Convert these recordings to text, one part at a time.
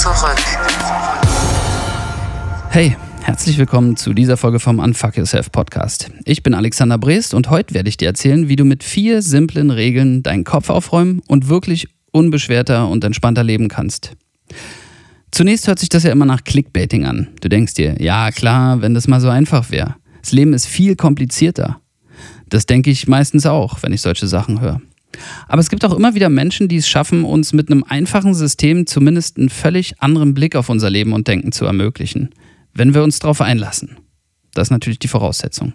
zurück. Hey, herzlich willkommen zu dieser Folge vom Unfuck Yourself Podcast. Ich bin Alexander Breest und heute werde ich dir erzählen, wie du mit vier simplen Regeln deinen Kopf aufräumen und wirklich unbeschwerter und entspannter leben kannst. Zunächst hört sich das ja immer nach Clickbaiting an. Du denkst dir, ja klar, wenn das mal so einfach wäre. Das Leben ist viel komplizierter. Das denke ich meistens auch, wenn ich solche Sachen höre. Aber es gibt auch immer wieder Menschen, die es schaffen, uns mit einem einfachen System zumindest einen völlig anderen Blick auf unser Leben und Denken zu ermöglichen, wenn wir uns darauf einlassen. Das ist natürlich die Voraussetzung.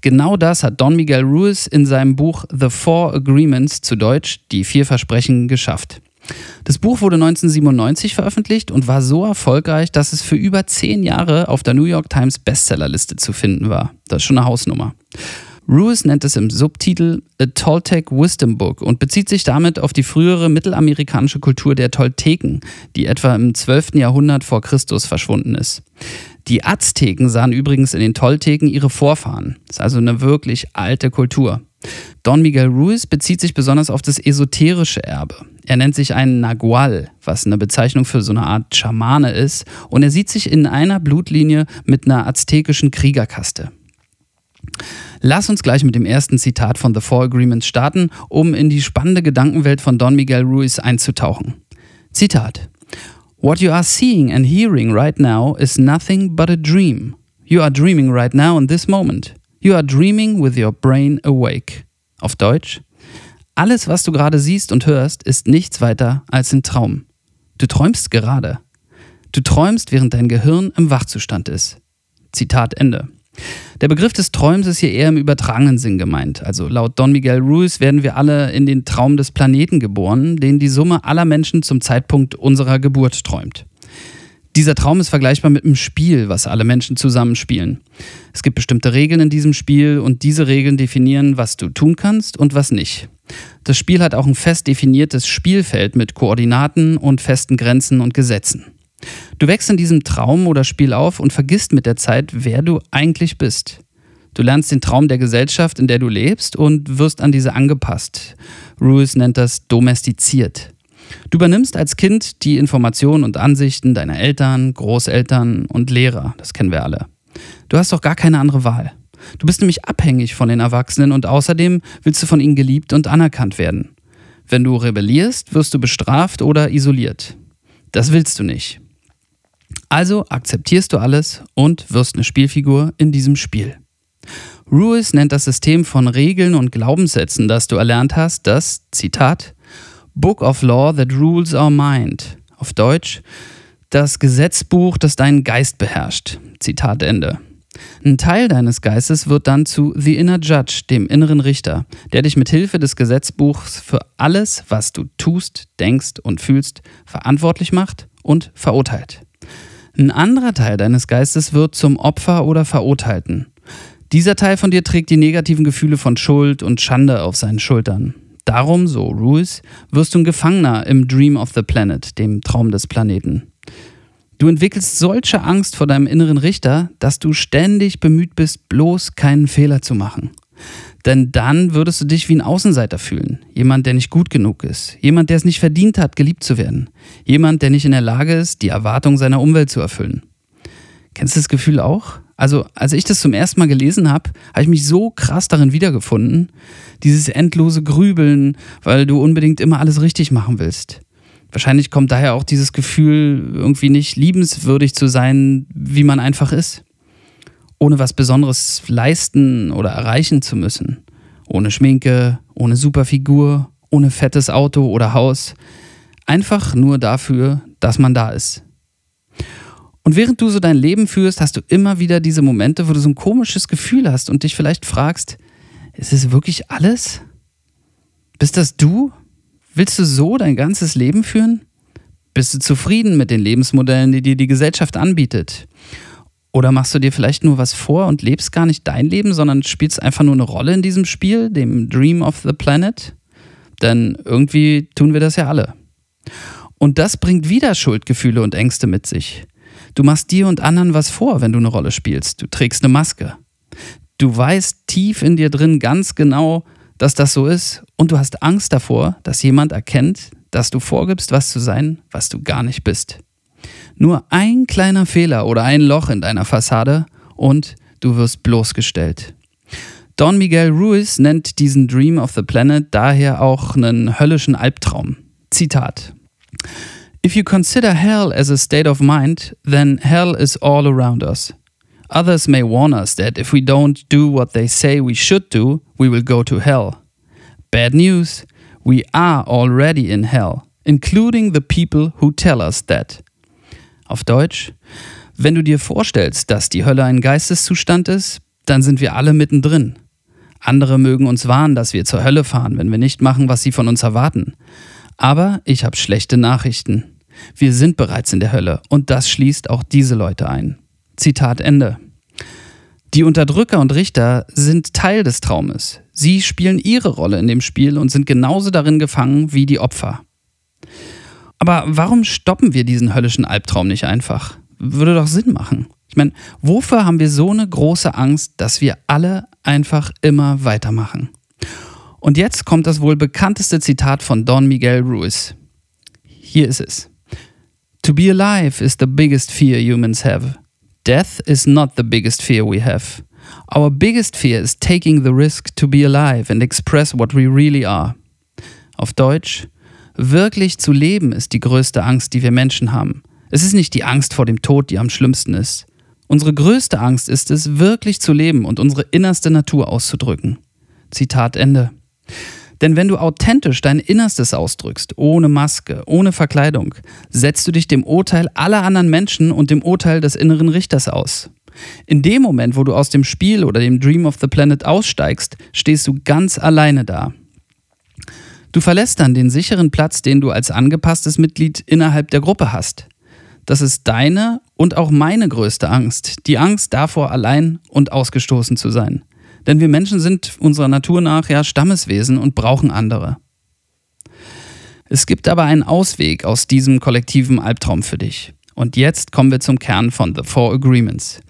Genau das hat Don Miguel Ruiz in seinem Buch The Four Agreements zu Deutsch Die vier Versprechen geschafft. Das Buch wurde 1997 veröffentlicht und war so erfolgreich, dass es für über zehn Jahre auf der New York Times Bestsellerliste zu finden war. Das ist schon eine Hausnummer. Ruiz nennt es im Subtitel A Toltec Wisdom Book und bezieht sich damit auf die frühere mittelamerikanische Kultur der Tolteken, die etwa im 12. Jahrhundert vor Christus verschwunden ist. Die Azteken sahen übrigens in den Tolteken ihre Vorfahren. Das ist also eine wirklich alte Kultur. Don Miguel Ruiz bezieht sich besonders auf das esoterische Erbe. Er nennt sich einen Nagual, was eine Bezeichnung für so eine Art Schamane ist, und er sieht sich in einer Blutlinie mit einer aztekischen Kriegerkaste. Lass uns gleich mit dem ersten Zitat von The Four Agreements starten, um in die spannende Gedankenwelt von Don Miguel Ruiz einzutauchen. Zitat: What you are seeing and hearing right now is nothing but a dream. You are dreaming right now in this moment. You are dreaming with your brain awake. Auf Deutsch: Alles, was du gerade siehst und hörst, ist nichts weiter als ein Traum. Du träumst gerade. Du träumst, während dein Gehirn im Wachzustand ist. Zitat Ende. Der Begriff des Träums ist hier eher im übertragenen Sinn gemeint. Also laut Don Miguel Ruiz werden wir alle in den Traum des Planeten geboren, den die Summe aller Menschen zum Zeitpunkt unserer Geburt träumt. Dieser Traum ist vergleichbar mit einem Spiel, was alle Menschen zusammenspielen. Es gibt bestimmte Regeln in diesem Spiel und diese Regeln definieren, was du tun kannst und was nicht. Das Spiel hat auch ein fest definiertes Spielfeld mit Koordinaten und festen Grenzen und Gesetzen. Du wächst in diesem Traum oder Spiel auf und vergisst mit der Zeit, wer du eigentlich bist. Du lernst den Traum der Gesellschaft, in der du lebst und wirst an diese angepasst. Ruiz nennt das domestiziert. Du übernimmst als Kind die Informationen und Ansichten deiner Eltern, Großeltern und Lehrer. Das kennen wir alle. Du hast doch gar keine andere Wahl. Du bist nämlich abhängig von den Erwachsenen und außerdem willst du von ihnen geliebt und anerkannt werden. Wenn du rebellierst, wirst du bestraft oder isoliert. Das willst du nicht. Also akzeptierst du alles und wirst eine Spielfigur in diesem Spiel. Ruiz nennt das System von Regeln und Glaubenssätzen, das du erlernt hast, das, Zitat, Book of Law that rules our mind. Auf Deutsch, das Gesetzbuch, das deinen Geist beherrscht. Zitat Ende. Ein Teil deines Geistes wird dann zu The Inner Judge, dem inneren Richter, der dich mit Hilfe des Gesetzbuchs für alles, was du tust, denkst und fühlst, verantwortlich macht und verurteilt. Ein anderer Teil deines Geistes wird zum Opfer oder Verurteilten. Dieser Teil von dir trägt die negativen Gefühle von Schuld und Schande auf seinen Schultern. Darum, so Ruiz, wirst du ein Gefangener im Dream of the Planet, dem Traum des Planeten. Du entwickelst solche Angst vor deinem inneren Richter, dass du ständig bemüht bist, bloß keinen Fehler zu machen. Denn dann würdest du dich wie ein Außenseiter fühlen. Jemand, der nicht gut genug ist. Jemand, der es nicht verdient hat, geliebt zu werden. Jemand, der nicht in der Lage ist, die Erwartungen seiner Umwelt zu erfüllen. Kennst du das Gefühl auch? Also, als ich das zum ersten Mal gelesen habe, habe ich mich so krass darin wiedergefunden. Dieses endlose Grübeln, weil du unbedingt immer alles richtig machen willst. Wahrscheinlich kommt daher auch dieses Gefühl, irgendwie nicht liebenswürdig zu sein, wie man einfach ist ohne was Besonderes leisten oder erreichen zu müssen. Ohne Schminke, ohne Superfigur, ohne fettes Auto oder Haus. Einfach nur dafür, dass man da ist. Und während du so dein Leben führst, hast du immer wieder diese Momente, wo du so ein komisches Gefühl hast und dich vielleicht fragst, ist es wirklich alles? Bist das du? Willst du so dein ganzes Leben führen? Bist du zufrieden mit den Lebensmodellen, die dir die Gesellschaft anbietet? Oder machst du dir vielleicht nur was vor und lebst gar nicht dein Leben, sondern spielst einfach nur eine Rolle in diesem Spiel, dem Dream of the Planet? Denn irgendwie tun wir das ja alle. Und das bringt wieder Schuldgefühle und Ängste mit sich. Du machst dir und anderen was vor, wenn du eine Rolle spielst. Du trägst eine Maske. Du weißt tief in dir drin ganz genau, dass das so ist und du hast Angst davor, dass jemand erkennt, dass du vorgibst, was zu sein, was du gar nicht bist. Nur ein kleiner Fehler oder ein Loch in deiner Fassade und du wirst bloßgestellt. Don Miguel Ruiz nennt diesen Dream of the Planet daher auch einen höllischen Albtraum. Zitat. If you consider hell as a state of mind, then hell is all around us. Others may warn us that if we don't do what they say we should do, we will go to hell. Bad news, we are already in hell, including the people who tell us that. Auf Deutsch, wenn du dir vorstellst, dass die Hölle ein Geisteszustand ist, dann sind wir alle mittendrin. Andere mögen uns warnen, dass wir zur Hölle fahren, wenn wir nicht machen, was sie von uns erwarten. Aber ich habe schlechte Nachrichten. Wir sind bereits in der Hölle und das schließt auch diese Leute ein. Zitat Ende. Die Unterdrücker und Richter sind Teil des Traumes. Sie spielen ihre Rolle in dem Spiel und sind genauso darin gefangen wie die Opfer. Aber warum stoppen wir diesen höllischen Albtraum nicht einfach? Würde doch Sinn machen. Ich meine, wofür haben wir so eine große Angst, dass wir alle einfach immer weitermachen? Und jetzt kommt das wohl bekannteste Zitat von Don Miguel Ruiz. Hier ist es. To be alive is the biggest fear humans have. Death is not the biggest fear we have. Our biggest fear is taking the risk to be alive and express what we really are. Auf Deutsch, wirklich zu leben ist die größte Angst, die wir Menschen haben. Es ist nicht die Angst vor dem Tod, die am schlimmsten ist. Unsere größte Angst ist es, wirklich zu leben und unsere innerste Natur auszudrücken. Zitat Ende. Denn wenn du authentisch dein Innerstes ausdrückst, ohne Maske, ohne Verkleidung, setzt du dich dem Urteil aller anderen Menschen und dem Urteil des inneren Richters aus. In dem Moment, wo du aus dem Spiel oder dem Dream of the Planet aussteigst, stehst du ganz alleine da. Du verlässt dann den sicheren Platz, den du als angepasstes Mitglied innerhalb der Gruppe hast. Das ist deine und auch meine größte Angst, die Angst davor, allein und ausgestoßen zu sein. Denn wir Menschen sind unserer Natur nach ja Stammeswesen und brauchen andere. Es gibt aber einen Ausweg aus diesem kollektiven Albtraum für dich. Und jetzt kommen wir zum Kern von The Four Agreements.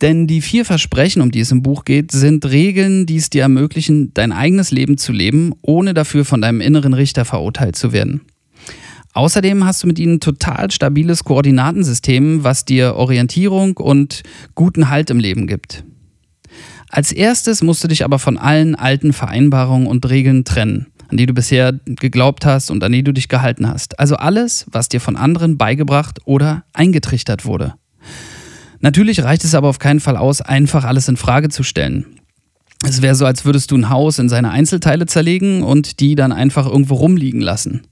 Denn die vier Versprechen, um die es im Buch geht, sind Regeln, die es dir ermöglichen, dein eigenes Leben zu leben, ohne dafür von deinem inneren Richter verurteilt zu werden. Außerdem hast du mit ihnen total stabiles Koordinatensystem, was dir Orientierung und guten Halt im Leben gibt. Als erstes musst du dich aber von allen alten Vereinbarungen und Regeln trennen, an die du bisher geglaubt hast und an die du dich gehalten hast. Also alles, was dir von anderen beigebracht oder eingetrichtert wurde. Natürlich reicht es aber auf keinen Fall aus, einfach alles in Frage zu stellen. Es wäre so, als würdest du ein Haus in seine Einzelteile zerlegen und die dann einfach irgendwo rumliegen lassen.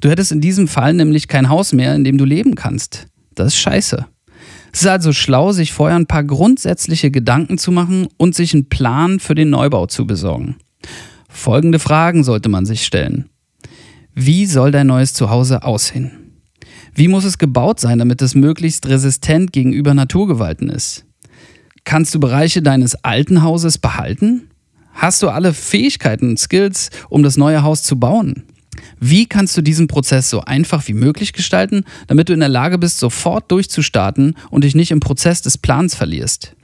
Du hättest in diesem Fall nämlich kein Haus mehr, in dem du leben kannst. Das ist scheiße. Es ist also schlau, sich vorher ein paar grundsätzliche Gedanken zu machen und sich einen Plan für den Neubau zu besorgen. Folgende Fragen sollte man sich stellen. Wie soll dein neues Zuhause aussehen? Wie muss es gebaut sein, damit es möglichst resistent gegenüber Naturgewalten ist? Kannst du Bereiche deines alten Hauses behalten? Hast du alle Fähigkeiten und Skills, um das neue Haus zu bauen? Wie kannst du diesen Prozess so einfach wie möglich gestalten, damit du in der Lage bist, sofort durchzustarten und dich nicht im Prozess des Plans verlierst?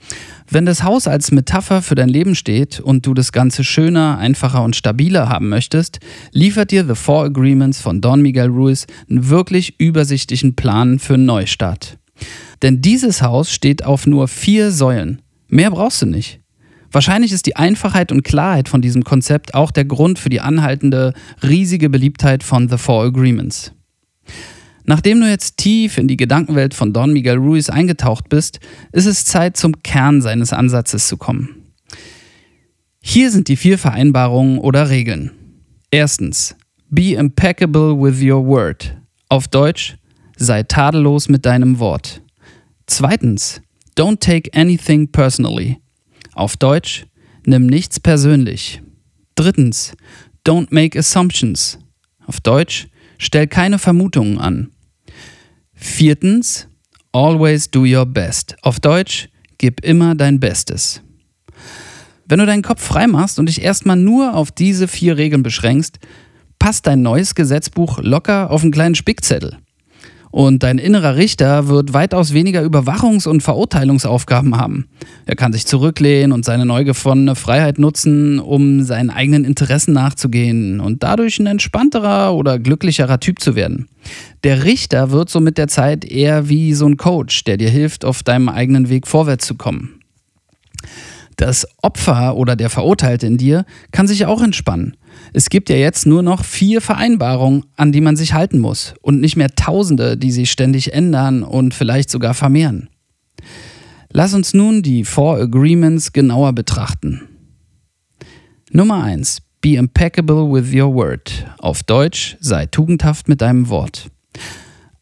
Wenn das Haus als Metapher für dein Leben steht und du das Ganze schöner, einfacher und stabiler haben möchtest, liefert dir The Four Agreements von Don Miguel Ruiz einen wirklich übersichtlichen Plan für einen Neustart. Denn dieses Haus steht auf nur vier Säulen. Mehr brauchst du nicht. Wahrscheinlich ist die Einfachheit und Klarheit von diesem Konzept auch der Grund für die anhaltende, riesige Beliebtheit von The Four Agreements. Nachdem du jetzt tief in die Gedankenwelt von Don Miguel Ruiz eingetaucht bist, ist es Zeit, zum Kern seines Ansatzes zu kommen. Hier sind die vier Vereinbarungen oder Regeln. Erstens, be impeccable with your word. Auf Deutsch, sei tadellos mit deinem Wort. Zweitens, don't take anything personally. Auf Deutsch, nimm nichts persönlich. Drittens, don't make assumptions. Auf Deutsch, stell keine Vermutungen an. Viertens, always do your best. Auf Deutsch, gib immer dein Bestes. Wenn du deinen Kopf frei machst und dich erstmal nur auf diese vier Regeln beschränkst, passt dein neues Gesetzbuch locker auf einen kleinen Spickzettel. Und dein innerer Richter wird weitaus weniger Überwachungs- und Verurteilungsaufgaben haben. Er kann sich zurücklehnen und seine neu gewonnene Freiheit nutzen, um seinen eigenen Interessen nachzugehen und dadurch ein entspannterer oder glücklicherer Typ zu werden. Der Richter wird so mit der Zeit eher wie so ein Coach, der dir hilft, auf deinem eigenen Weg vorwärts zu kommen. Das Opfer oder der Verurteilte in dir kann sich auch entspannen. Es gibt ja jetzt nur noch vier Vereinbarungen, an die man sich halten muss und nicht mehr Tausende, die sich ständig ändern und vielleicht sogar vermehren. Lass uns nun die Four Agreements genauer betrachten. Nummer 1. Be impeccable with your word. Auf Deutsch, sei tugendhaft mit deinem Wort.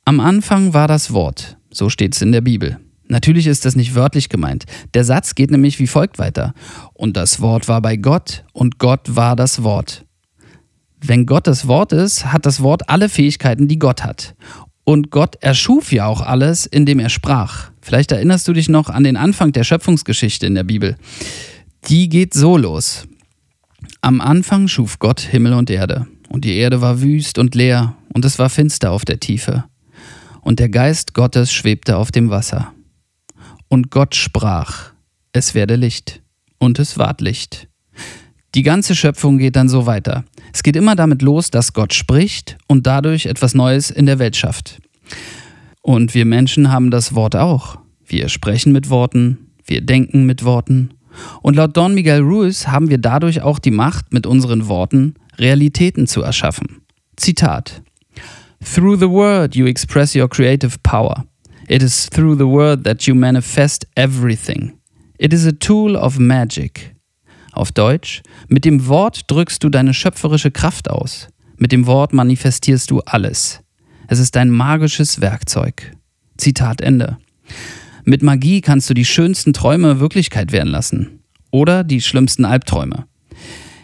Am Anfang war das Wort, so steht es in der Bibel. Natürlich ist das nicht wörtlich gemeint. Der Satz geht nämlich wie folgt weiter. Und das Wort war bei Gott und Gott war das Wort. Wenn Gott das Wort ist, hat das Wort alle Fähigkeiten, die Gott hat. Und Gott erschuf ja auch alles, indem er sprach. Vielleicht erinnerst du dich noch an den Anfang der Schöpfungsgeschichte in der Bibel. Die geht so los. Am Anfang schuf Gott Himmel und Erde. Und die Erde war wüst und leer, und es war finster auf der Tiefe. Und der Geist Gottes schwebte auf dem Wasser. Und Gott sprach, es werde Licht. Und es ward Licht. Die ganze Schöpfung geht dann so weiter. Es geht immer damit los, dass Gott spricht und dadurch etwas Neues in der Welt schafft. Und wir Menschen haben das Wort auch. Wir sprechen mit Worten, wir denken mit Worten. Und laut Don Miguel Ruiz haben wir dadurch auch die Macht, mit unseren Worten Realitäten zu erschaffen. Zitat. Through the word you express your creative power. It is through the word that you manifest everything. It is a tool of magic. Auf Deutsch, mit dem Wort drückst du deine schöpferische Kraft aus. Mit dem Wort manifestierst du alles. Es ist ein magisches Werkzeug. Zitat Ende. Mit Magie kannst du die schönsten Träume Wirklichkeit werden lassen. Oder die schlimmsten Albträume.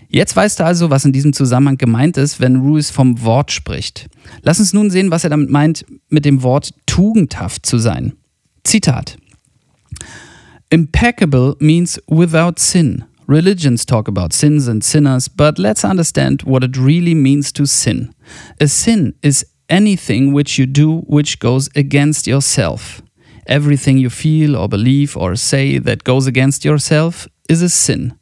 Jetzt weißt du also, was in diesem Zusammenhang gemeint ist, wenn Ruiz vom Wort spricht. Lass uns nun sehen, was er damit meint, mit dem Wort tugendhaft zu sein. Zitat. Impeccable means without sin. Religions talk about sins and sinners, but let's understand what it really means to sin. A sin is anything which you do which goes against yourself. Everything you feel or believe or say that goes against yourself is a sin.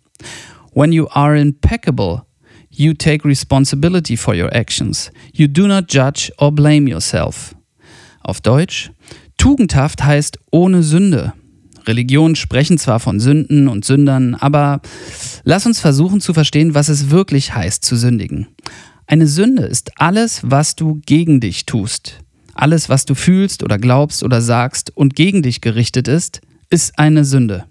When you are impeccable, you take responsibility for your actions. You do not judge or blame yourself. Auf Deutsch, tugendhaft heißt ohne Sünde. Religionen sprechen zwar von Sünden und Sündern, aber lass uns versuchen zu verstehen, was es wirklich heißt zu sündigen. Eine Sünde ist alles, was du gegen dich tust. Alles, was du fühlst oder glaubst oder sagst und gegen dich gerichtet ist, ist eine Sünde.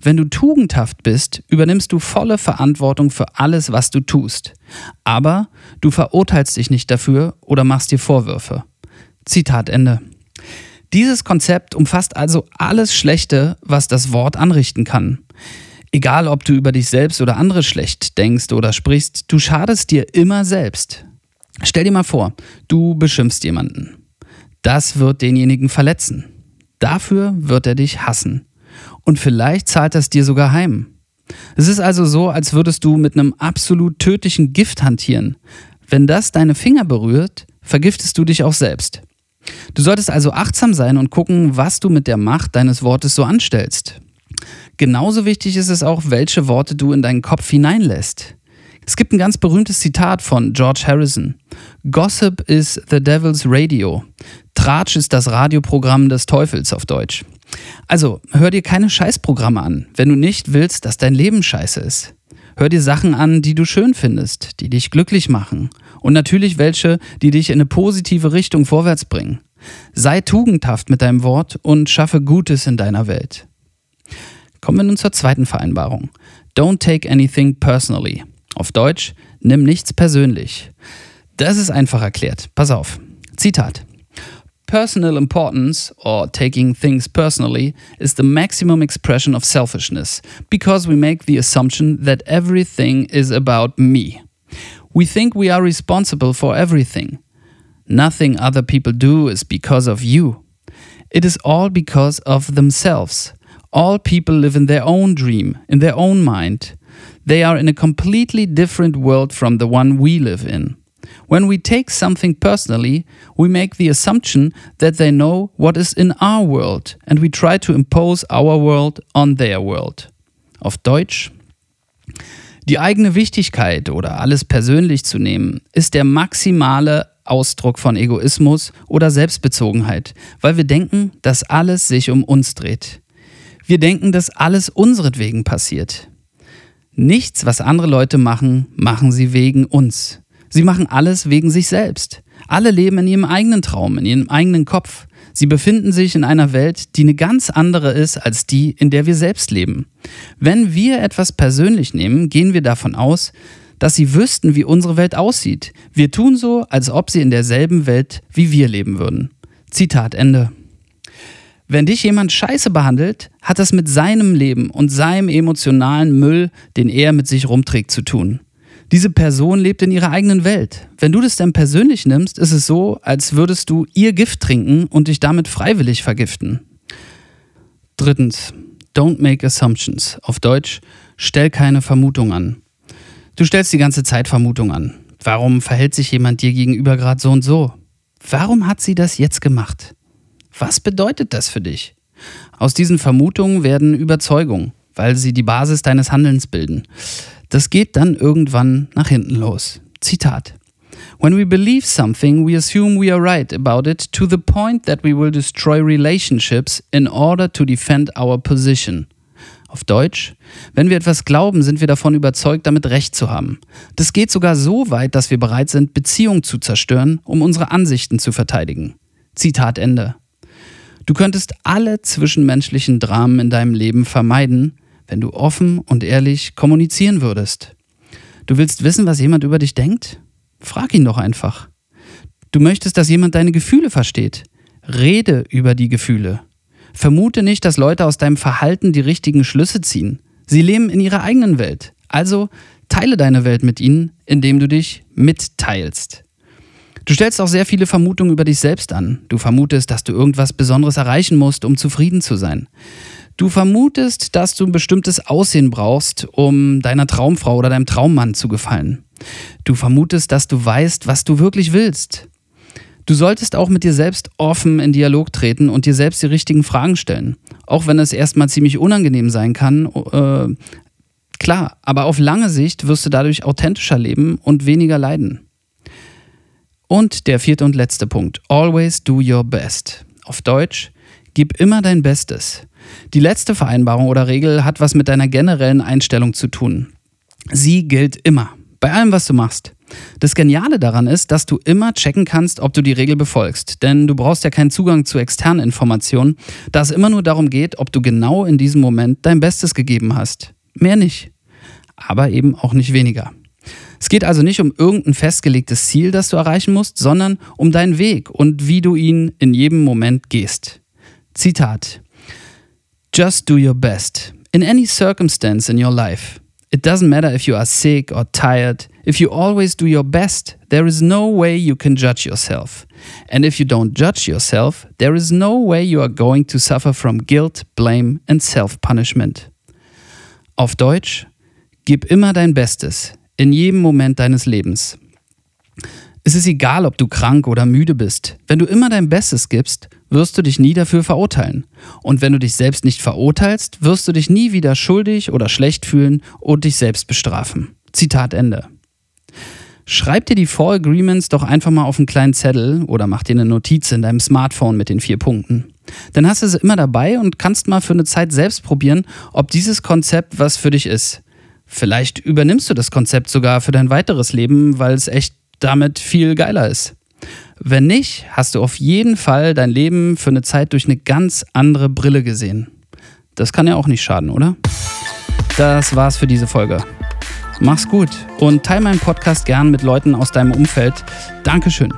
Wenn du tugendhaft bist, übernimmst du volle Verantwortung für alles, was du tust. Aber du verurteilst dich nicht dafür oder machst dir Vorwürfe. Zitat Ende. Dieses Konzept umfasst also alles Schlechte, was das Wort anrichten kann. Egal, ob du über dich selbst oder andere schlecht denkst oder sprichst, du schadest dir immer selbst. Stell dir mal vor, du beschimpfst jemanden. Das wird denjenigen verletzen. Dafür wird er dich hassen und vielleicht zahlt das dir sogar heim. Es ist also so, als würdest du mit einem absolut tödlichen Gift hantieren. Wenn das deine Finger berührt, vergiftest du dich auch selbst. Du solltest also achtsam sein und gucken, was du mit der Macht deines Wortes so anstellst. Genauso wichtig ist es auch, welche Worte du in deinen Kopf hineinlässt. Es gibt ein ganz berühmtes Zitat von George Harrison. Gossip is the devil's radio. Tratsch ist das Radioprogramm des Teufels auf Deutsch. Also, hör dir keine Scheißprogramme an, wenn du nicht willst, dass dein Leben scheiße ist. Hör dir Sachen an, die du schön findest, die dich glücklich machen. Und natürlich welche, die dich in eine positive Richtung vorwärts bringen. Sei tugendhaft mit deinem Wort und schaffe Gutes in deiner Welt. Kommen wir nun zur zweiten Vereinbarung. Don't take anything personally. Auf Deutsch, nimm nichts persönlich. Das ist einfach erklärt. Pass auf. Zitat. Personal importance, or taking things personally, is the maximum expression of selfishness, because we make the assumption that everything is about me. We think we are responsible for everything. Nothing other people do is because of you. It is all because of themselves. All people live in their own dream, in their own mind. They are in a completely different world from the one we live in. When we take something personally, we make the assumption that they know what is in our world and we try to impose our world on their world. Auf Deutsch. Die eigene Wichtigkeit oder alles persönlich zu nehmen, ist der maximale Ausdruck von Egoismus oder Selbstbezogenheit, weil wir denken, dass alles sich um uns dreht. Wir denken, dass alles unseretwegen passiert. Nichts, was andere Leute machen, machen sie wegen uns. Sie machen alles wegen sich selbst. Alle leben in ihrem eigenen Traum, in ihrem eigenen Kopf. Sie befinden sich in einer Welt, die eine ganz andere ist als die, in der wir selbst leben. Wenn wir etwas persönlich nehmen, gehen wir davon aus, dass sie wüssten, wie unsere Welt aussieht. Wir tun so, als ob sie in derselben Welt wie wir leben würden. Zitat Ende. Wenn dich jemand scheiße behandelt, hat das mit seinem Leben und seinem emotionalen Müll, den er mit sich rumträgt, zu tun. Diese Person lebt in ihrer eigenen Welt. Wenn du das dann persönlich nimmst, ist es so, als würdest du ihr Gift trinken und dich damit freiwillig vergiften. Drittens, don't make assumptions. Auf Deutsch, stell keine Vermutung an. Du stellst die ganze Zeit Vermutung an. Warum verhält sich jemand dir gegenüber gerade so und so? Warum hat sie das jetzt gemacht? Was bedeutet das für dich? Aus diesen Vermutungen werden Überzeugungen, weil sie die Basis deines Handelns bilden. Das geht dann irgendwann nach hinten los. Zitat. When we believe something, we assume we are right about it to the point that we will destroy relationships in order to defend our position. Auf Deutsch, wenn wir etwas glauben, sind wir davon überzeugt, damit Recht zu haben. Das geht sogar so weit, dass wir bereit sind, Beziehungen zu zerstören, um unsere Ansichten zu verteidigen. Zitat Ende. Du könntest alle zwischenmenschlichen Dramen in deinem Leben vermeiden, wenn du offen und ehrlich kommunizieren würdest. Du willst wissen, was jemand über dich denkt? Frag ihn doch einfach. Du möchtest, dass jemand deine Gefühle versteht. Rede über die Gefühle. Vermute nicht, dass Leute aus deinem Verhalten die richtigen Schlüsse ziehen. Sie leben in ihrer eigenen Welt. Also teile deine Welt mit ihnen, indem du dich mitteilst. Du stellst auch sehr viele Vermutungen über dich selbst an. Du vermutest, dass du irgendwas Besonderes erreichen musst, um zufrieden zu sein. Du vermutest, dass du ein bestimmtes Aussehen brauchst, um deiner Traumfrau oder deinem Traummann zu gefallen. Du vermutest, dass du weißt, was du wirklich willst. Du solltest auch mit dir selbst offen in Dialog treten und dir selbst die richtigen Fragen stellen. Auch wenn es erstmal ziemlich unangenehm sein kann. Äh, klar, aber auf lange Sicht wirst du dadurch authentischer leben und weniger leiden. Und der vierte und letzte Punkt. Always do your best. Auf Deutsch, gib immer dein Bestes. Die letzte Vereinbarung oder Regel hat was mit deiner generellen Einstellung zu tun. Sie gilt immer, bei allem, was du machst. Das Geniale daran ist, dass du immer checken kannst, ob du die Regel befolgst. Denn du brauchst ja keinen Zugang zu externen Informationen, da es immer nur darum geht, ob du genau in diesem Moment dein Bestes gegeben hast. Mehr nicht. Aber eben auch nicht weniger. Es geht also nicht um irgendein festgelegtes Ziel, das du erreichen musst, sondern um deinen Weg und wie du ihn in jedem Moment gehst. Zitat. Just do your best. In any circumstance in your life. It doesn't matter if you are sick or tired. If you always do your best, there is no way you can judge yourself. And if you don't judge yourself, there is no way you are going to suffer from guilt, blame and self-punishment. Auf Deutsch, gib immer dein Bestes, in jedem Moment deines Lebens. Es ist egal, ob du krank oder müde bist. Wenn du immer dein Bestes gibst, wirst du dich nie dafür verurteilen. Und wenn du dich selbst nicht verurteilst, wirst du dich nie wieder schuldig oder schlecht fühlen und dich selbst bestrafen. Zitat Ende. Schreib dir die Four Agreements doch einfach mal auf einen kleinen Zettel oder mach dir eine Notiz in deinem Smartphone mit den vier Punkten. Dann hast du sie immer dabei und kannst mal für eine Zeit selbst probieren, ob dieses Konzept was für dich ist. Vielleicht übernimmst du das Konzept sogar für dein weiteres Leben, weil es echt damit viel geiler ist. Wenn nicht, hast du auf jeden Fall dein Leben für eine Zeit durch eine ganz andere Brille gesehen. Das kann ja auch nicht schaden, oder? Das war's für diese Folge. Mach's gut und teile meinen Podcast gern mit Leuten aus deinem Umfeld. Dankeschön.